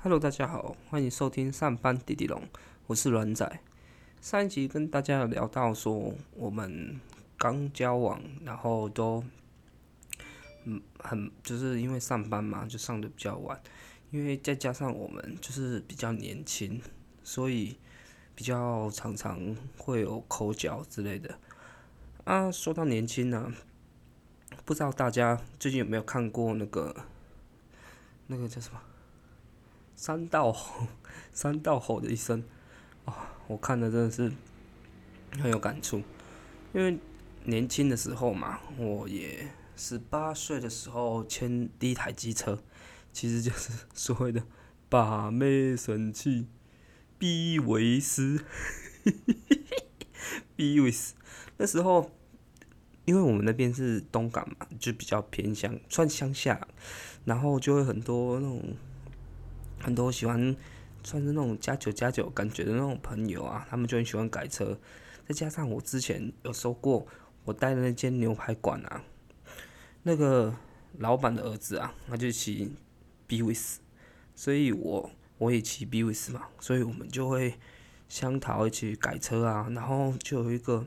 Hello，大家好，欢迎收听上班滴滴龙，我是软仔。上一集跟大家有聊到说，我们刚交往，然后都嗯很就是因为上班嘛，就上的比较晚，因为再加上我们就是比较年轻，所以比较常常会有口角之类的。啊，说到年轻呢，不知道大家最近有没有看过那个那个叫什么？三道吼，三道吼的一声，啊，我看的真的是很有感触，因为年轻的时候嘛，我也十八岁的时候牵第一台机车，其实就是所谓的把妹神器，比维斯，比维斯，那时候因为我们那边是东港嘛，就比较偏乡，算乡下，然后就会很多那种。很多喜欢穿着那种加九加九感觉的那种朋友啊，他们就很喜欢改车。再加上我之前有说过，我带的那间牛排馆啊，那个老板的儿子啊，他就骑 B W S，所以我我也骑 B W S 嘛，所以我们就会相讨一起改车啊。然后就有一个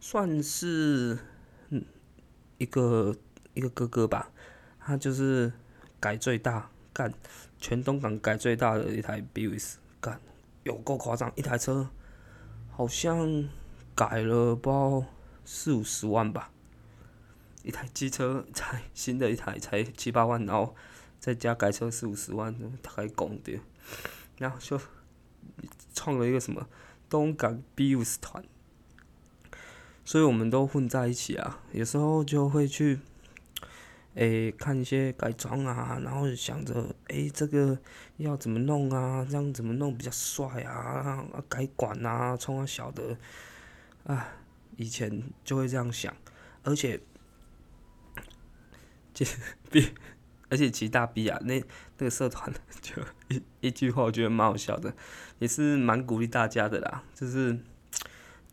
算是一个一个哥哥吧，他就是改最大。干，全东港改最大的一台 B W S，干，有够夸张，一台车好像改了包四五十万吧，一台机车才新的一台才七八万，然后再加改车四五十万，太拱的，然后就创了一个什么东港 B W S 团，所以我们都混在一起啊，有时候就会去。诶，看一些改装啊，然后想着，诶，这个要怎么弄啊？这样怎么弄比较帅啊？改管啊，冲啊小的，啊，以前就会这样想，而且，这 B，而且骑大 B 啊，那那个社团就一一句话，我觉得蛮好笑的，也是蛮鼓励大家的啦，就是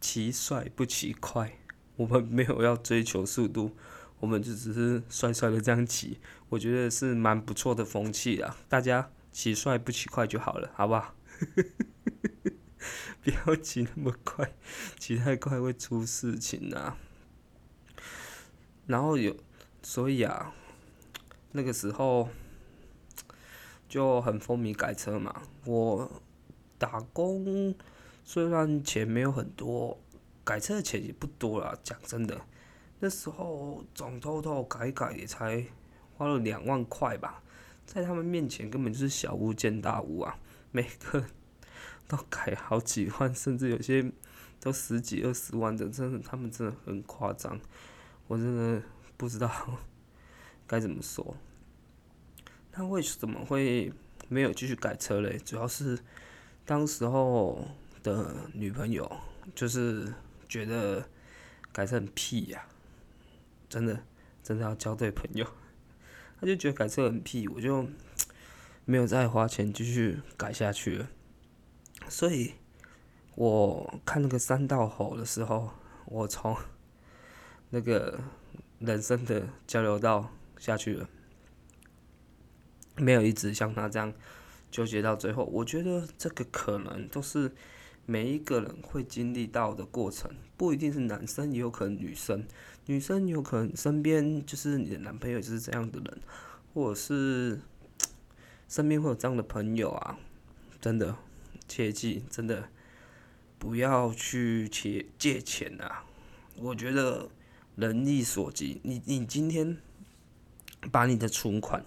骑帅不骑快，我们没有要追求速度。我们就只是帅帅的这样骑，我觉得是蛮不错的风气啦。大家骑帅不骑快就好了，好不好？不要骑那么快，骑太快会出事情啊。然后有，所以啊，那个时候就很风靡改车嘛。我打工虽然钱没有很多，改车的钱也不多啦，讲真的。那时候总偷偷改改也才花了两万块吧，在他们面前根本就是小巫见大巫啊！每个都改好几万，甚至有些都十几二十万的，真的他们真的很夸张，我真的不知道 该怎么说。那为什么会没有继续改车嘞？主要是当时候的女朋友就是觉得改车很屁呀。真的，真的要交对朋友。他就觉得改车很屁，我就没有再花钱继续改下去了。所以，我看那个三道猴的时候，我从那个人生的交流道下去了，没有一直像他这样纠结到最后。我觉得这个可能都是每一个人会经历到的过程，不一定是男生，也有可能女生。女生有可能身边就是你的男朋友就是这样的人，或者是身边会有这样的朋友啊，真的切记，真的不要去借借钱啊！我觉得人力所及，你你今天把你的存款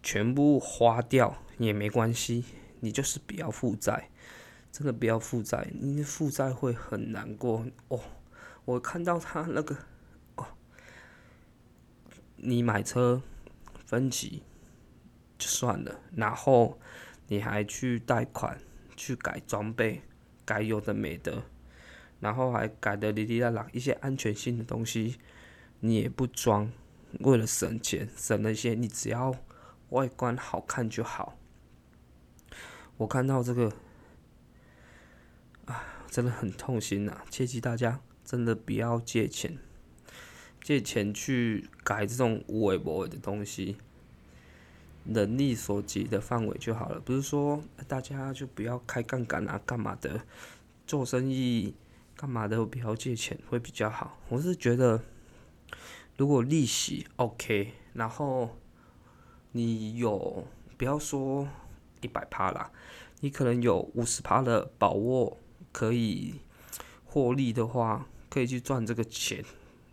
全部花掉也没关系，你就是不要负债，真的不要负债，你负债会很难过哦。我看到他那个，哦，你买车分期就算了，然后你还去贷款去改装备，改有的没的，然后还改的里里啦啦一些安全性的东西，你也不装，为了省钱省了一些，你只要外观好看就好。我看到这个，真的很痛心呐！切记大家。真的不要借钱，借钱去改这种无为不为的东西。能力所及的范围就好了，不是说大家就不要开杠杆啊，干嘛的？做生意干嘛的？不要借钱会比较好。我是觉得，如果利息 OK，然后你有不要说一百趴啦，你可能有五十趴的把握可以获利的话，可以去赚这个钱，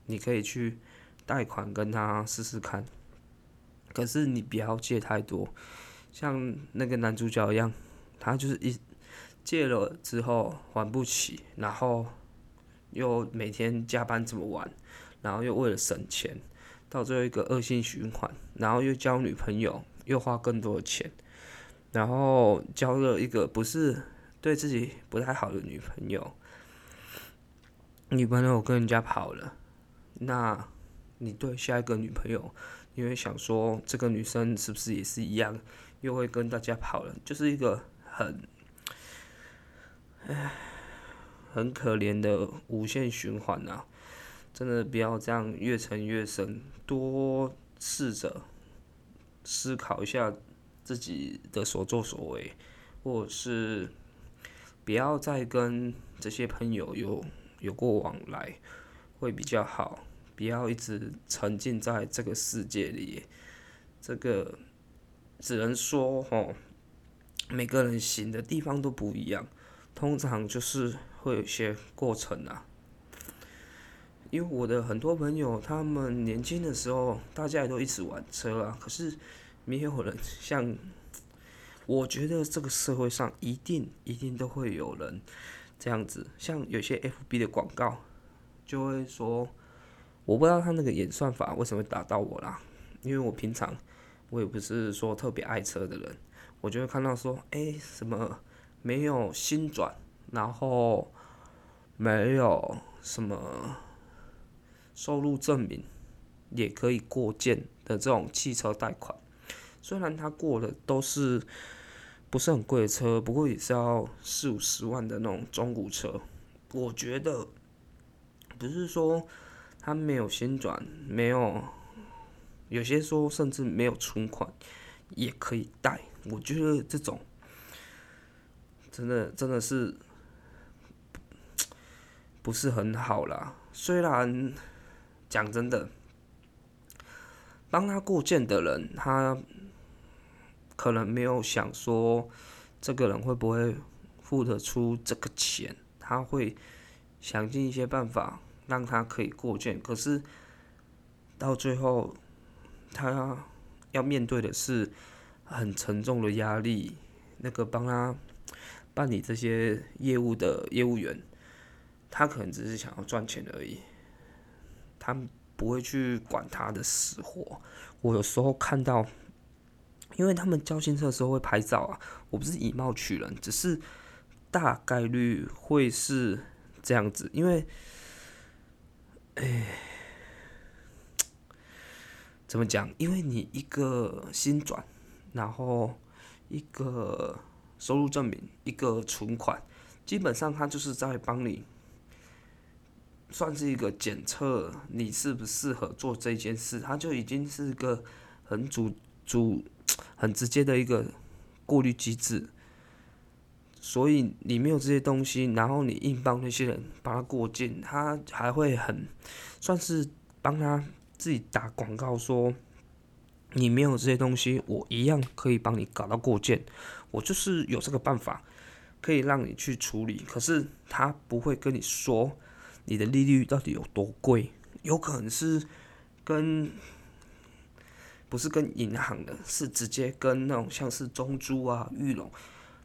你可以去贷款跟他试试看。可是你不要借太多，像那个男主角一样，他就是一借了之后还不起，然后又每天加班这么晚，然后又为了省钱，到最后一个恶性循环，然后又交女朋友，又花更多的钱，然后交了一个不是对自己不太好的女朋友，女朋友跟人家跑了，那你对下一个女朋友？因为想说这个女生是不是也是一样，又会跟大家跑了，就是一个很，唉，很可怜的无限循环呐！真的不要这样越沉越深，多试着思考一下自己的所作所为，或者是不要再跟这些朋友有有过往来，会比较好。不要一直沉浸在这个世界里，这个只能说哦，每个人行的地方都不一样，通常就是会有一些过程啊。因为我的很多朋友，他们年轻的时候，大家也都一起玩车啊，可是没有人像，我觉得这个社会上一定一定都会有人这样子，像有些 FB 的广告就会说。我不知道他那个演算法为什么会打到我啦，因为我平常我也不是说特别爱车的人，我就会看到说，哎，什么没有新转，然后没有什么收入证明也可以过件的这种汽车贷款，虽然他过的都是不是很贵的车，不过也是要四五十万的那种中古车，我觉得不是说。他没有新转，没有，有些说甚至没有存款也可以贷。我觉得这种真的真的是不是很好啦。虽然讲真的，帮他过件的人，他可能没有想说这个人会不会付得出这个钱，他会想尽一些办法。让他可以过件，可是到最后，他要面对的是很沉重的压力。那个帮他办理这些业务的业务员，他可能只是想要赚钱而已，他不会去管他的死活。我有时候看到，因为他们交新车的时候会拍照啊，我不是以貌取人，只是大概率会是这样子，因为。哎，怎么讲？因为你一个新转，然后一个收入证明，一个存款，基本上他就是在帮你，算是一个检测你适不适合做这件事，他就已经是个很主主很直接的一个过滤机制。所以你没有这些东西，然后你硬帮那些人把他过境，他还会很算是帮他自己打广告，说你没有这些东西，我一样可以帮你搞到过件，我就是有这个办法可以让你去处理。可是他不会跟你说你的利率到底有多贵，有可能是跟不是跟银行的，是直接跟那种像是中珠啊、玉龙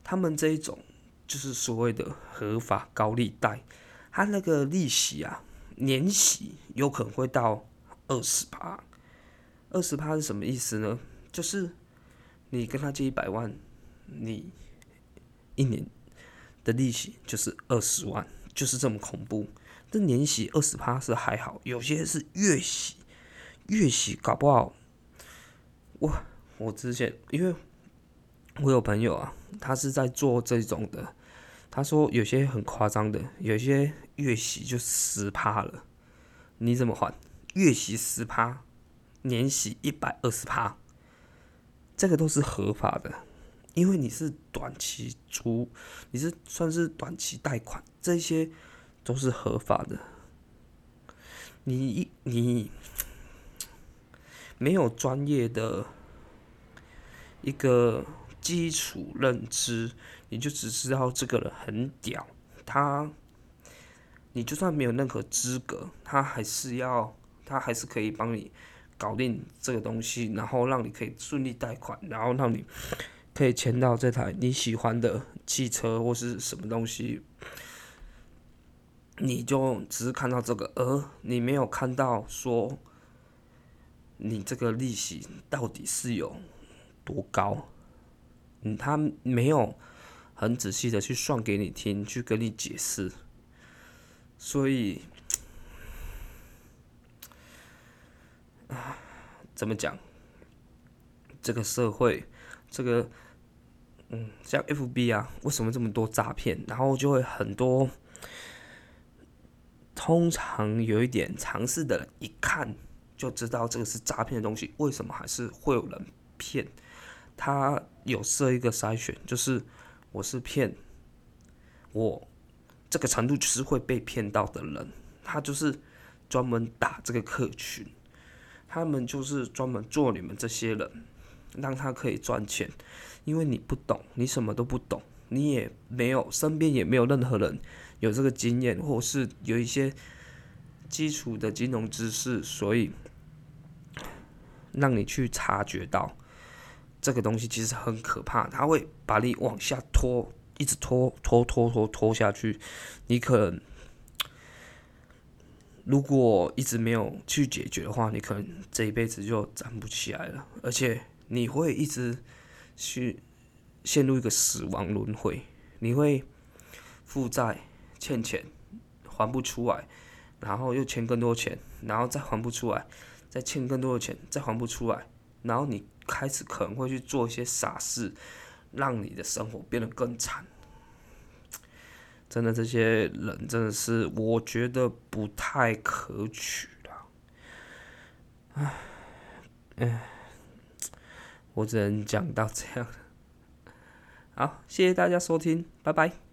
他们这一种。就是所谓的合法高利贷，它那个利息啊，年息有可能会到二十趴。二十趴是什么意思呢？就是你跟他借一百万，你一年的利息就是二十万，就是这么恐怖。这年息二十趴是还好，有些是月息，月息搞不好。我我之前因为我有朋友啊，他是在做这种的。他说有些很夸张的，有些月息就十趴了，你怎么还？月息十趴，年息一百二十趴，这个都是合法的，因为你是短期租，你是算是短期贷款，这些都是合法的。你一你没有专业的一个基础认知，你就只知道这个人很屌，他，你就算没有任何资格，他还是要，他还是可以帮你。搞定这个东西，然后让你可以顺利贷款，然后让你可以签到这台你喜欢的汽车或是什么东西，你就只是看到这个，而你没有看到说你这个利息到底是有多高，嗯，他没有很仔细的去算给你听，去跟你解释，所以。啊怎么讲？这个社会，这个，嗯，像 F B 啊，为什么这么多诈骗？然后就会很多，通常有一点尝试的人一看就知道这个是诈骗的东西，为什么还是会有人骗？他有设一个筛选，就是我是骗我这个程度就是会被骗到的人，他就是专门打这个客群。他们就是专门做你们这些人，让他可以赚钱，因为你不懂，你什么都不懂，你也没有身边也没有任何人有这个经验，或是有一些基础的金融知识，所以让你去察觉到这个东西其实很可怕，他会把你往下拖，一直拖拖拖拖拖下去，你可能。如果一直没有去解决的话，你可能这一辈子就站不起来了，而且你会一直去陷入一个死亡轮回。你会负债、欠钱还不出来，然后又欠更多钱，然后再还不出来，再欠更多的钱，再还不出来，然后你开始可能会去做一些傻事，让你的生活变得更惨。真的，这些人真的是，我觉得不太可取了。唉，唉，我只能讲到这样。好，谢谢大家收听，拜拜。